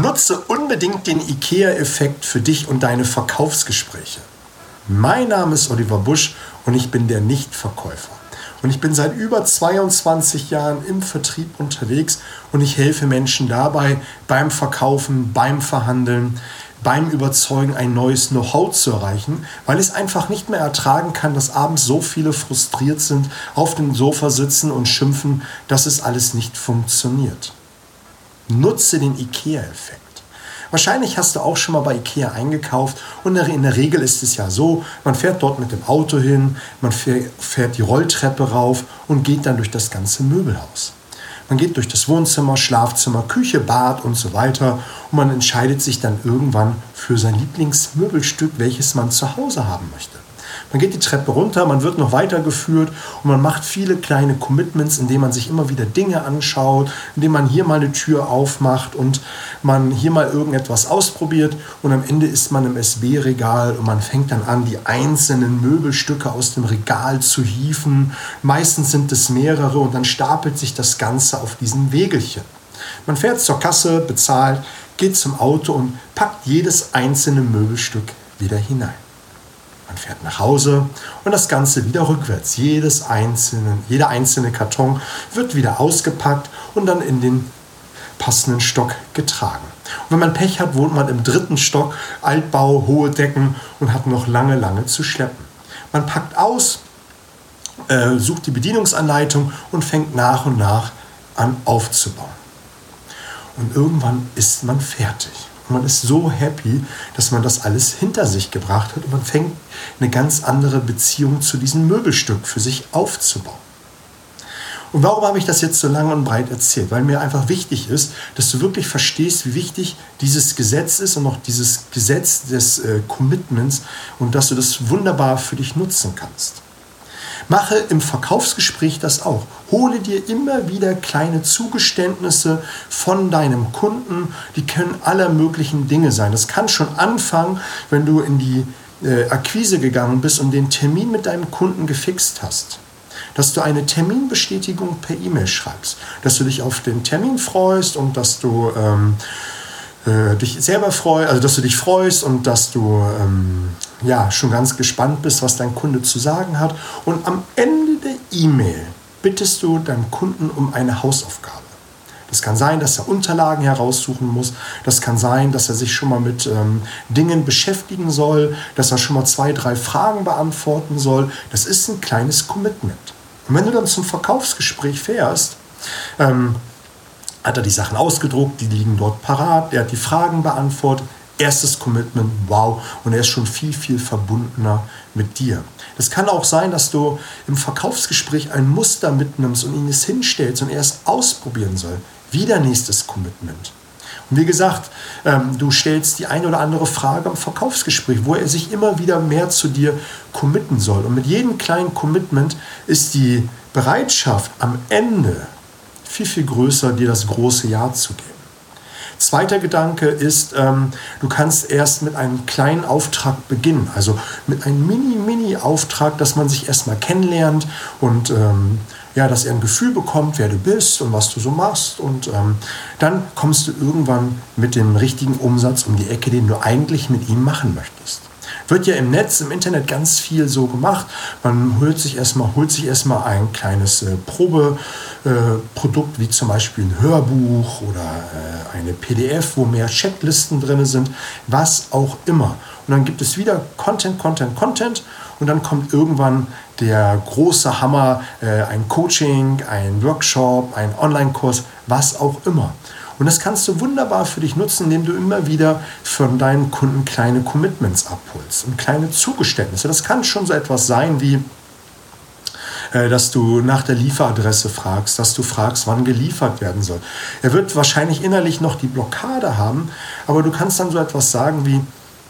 Nutze unbedingt den IKEA-Effekt für dich und deine Verkaufsgespräche. Mein Name ist Oliver Busch und ich bin der Nichtverkäufer. Und ich bin seit über 22 Jahren im Vertrieb unterwegs und ich helfe Menschen dabei beim Verkaufen, beim Verhandeln, beim Überzeugen ein neues Know-how zu erreichen, weil ich es einfach nicht mehr ertragen kann, dass abends so viele frustriert sind, auf dem Sofa sitzen und schimpfen, dass es alles nicht funktioniert. Nutze den IKEA-Effekt. Wahrscheinlich hast du auch schon mal bei IKEA eingekauft und in der Regel ist es ja so, man fährt dort mit dem Auto hin, man fährt die Rolltreppe rauf und geht dann durch das ganze Möbelhaus. Man geht durch das Wohnzimmer, Schlafzimmer, Küche, Bad und so weiter und man entscheidet sich dann irgendwann für sein Lieblingsmöbelstück, welches man zu Hause haben möchte. Man geht die Treppe runter, man wird noch weitergeführt und man macht viele kleine Commitments, indem man sich immer wieder Dinge anschaut, indem man hier mal eine Tür aufmacht und man hier mal irgendetwas ausprobiert und am Ende ist man im SB-Regal und man fängt dann an, die einzelnen Möbelstücke aus dem Regal zu hieven. Meistens sind es mehrere und dann stapelt sich das Ganze auf diesen Wegelchen. Man fährt zur Kasse, bezahlt, geht zum Auto und packt jedes einzelne Möbelstück wieder hinein. Man fährt nach Hause und das Ganze wieder rückwärts. Jedes einzelne, jeder einzelne Karton wird wieder ausgepackt und dann in den passenden Stock getragen. Und wenn man Pech hat, wohnt man im dritten Stock, Altbau, hohe Decken und hat noch lange, lange zu schleppen. Man packt aus, äh, sucht die Bedienungsanleitung und fängt nach und nach an aufzubauen. Und irgendwann ist man fertig. Man ist so happy, dass man das alles hinter sich gebracht hat und man fängt eine ganz andere Beziehung zu diesem Möbelstück für sich aufzubauen. Und warum habe ich das jetzt so lang und breit erzählt? Weil mir einfach wichtig ist, dass du wirklich verstehst, wie wichtig dieses Gesetz ist und auch dieses Gesetz des äh, Commitments und dass du das wunderbar für dich nutzen kannst. Mache im Verkaufsgespräch das auch. Hole dir immer wieder kleine Zugeständnisse von deinem Kunden. Die können aller möglichen Dinge sein. Das kann schon anfangen, wenn du in die äh, Akquise gegangen bist und den Termin mit deinem Kunden gefixt hast dass du eine Terminbestätigung per E-Mail schreibst, dass du dich auf den Termin freust und dass du ähm, äh, dich selber freust, also dass du dich freust und dass du ähm, ja schon ganz gespannt bist, was dein Kunde zu sagen hat. Und am Ende der E-Mail bittest du deinen Kunden um eine Hausaufgabe. Das kann sein, dass er Unterlagen heraussuchen muss. Das kann sein, dass er sich schon mal mit ähm, Dingen beschäftigen soll, dass er schon mal zwei, drei Fragen beantworten soll. Das ist ein kleines Commitment. Und wenn du dann zum Verkaufsgespräch fährst, ähm, hat er die Sachen ausgedruckt, die liegen dort parat, er hat die Fragen beantwortet, erstes Commitment, wow, und er ist schon viel, viel verbundener mit dir. Es kann auch sein, dass du im Verkaufsgespräch ein Muster mitnimmst und ihn es hinstellst und er es ausprobieren soll. Wieder nächstes Commitment. Und wie gesagt, ähm, du stellst die eine oder andere Frage im Verkaufsgespräch, wo er sich immer wieder mehr zu dir committen soll. Und mit jedem kleinen Commitment ist die Bereitschaft am Ende viel, viel größer, dir das große Ja zu geben. Zweiter Gedanke ist, ähm, du kannst erst mit einem kleinen Auftrag beginnen, also mit einem Mini-Mini-Auftrag, dass man sich erstmal kennenlernt und ähm, ja, dass er ein Gefühl bekommt, wer du bist und was du so machst. Und ähm, dann kommst du irgendwann mit dem richtigen Umsatz um die Ecke, den du eigentlich mit ihm machen möchtest. Wird ja im Netz, im Internet ganz viel so gemacht. Man holt sich erstmal, holt sich erstmal ein kleines äh, Probeprodukt, äh, wie zum Beispiel ein Hörbuch oder äh, eine PDF, wo mehr Chatlisten drin sind, was auch immer. Und dann gibt es wieder Content, Content, Content. Und dann kommt irgendwann der große Hammer, äh, ein Coaching, ein Workshop, ein Online-Kurs, was auch immer. Und das kannst du wunderbar für dich nutzen, indem du immer wieder von deinen Kunden kleine Commitments abholst und kleine Zugeständnisse. Das kann schon so etwas sein wie, äh, dass du nach der Lieferadresse fragst, dass du fragst, wann geliefert werden soll. Er wird wahrscheinlich innerlich noch die Blockade haben, aber du kannst dann so etwas sagen wie,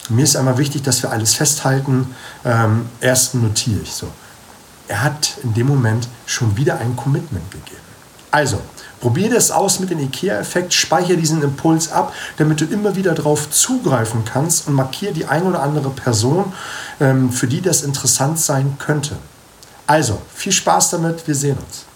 mir ist einmal wichtig, dass wir alles festhalten, ähm, erst notiere ich so. Er hat in dem Moment schon wieder ein Commitment gegeben. Also, Probier das aus mit dem IKEA-Effekt, speichere diesen Impuls ab, damit du immer wieder darauf zugreifen kannst und markiere die eine oder andere Person, ähm, für die das interessant sein könnte. Also, viel Spaß damit, wir sehen uns.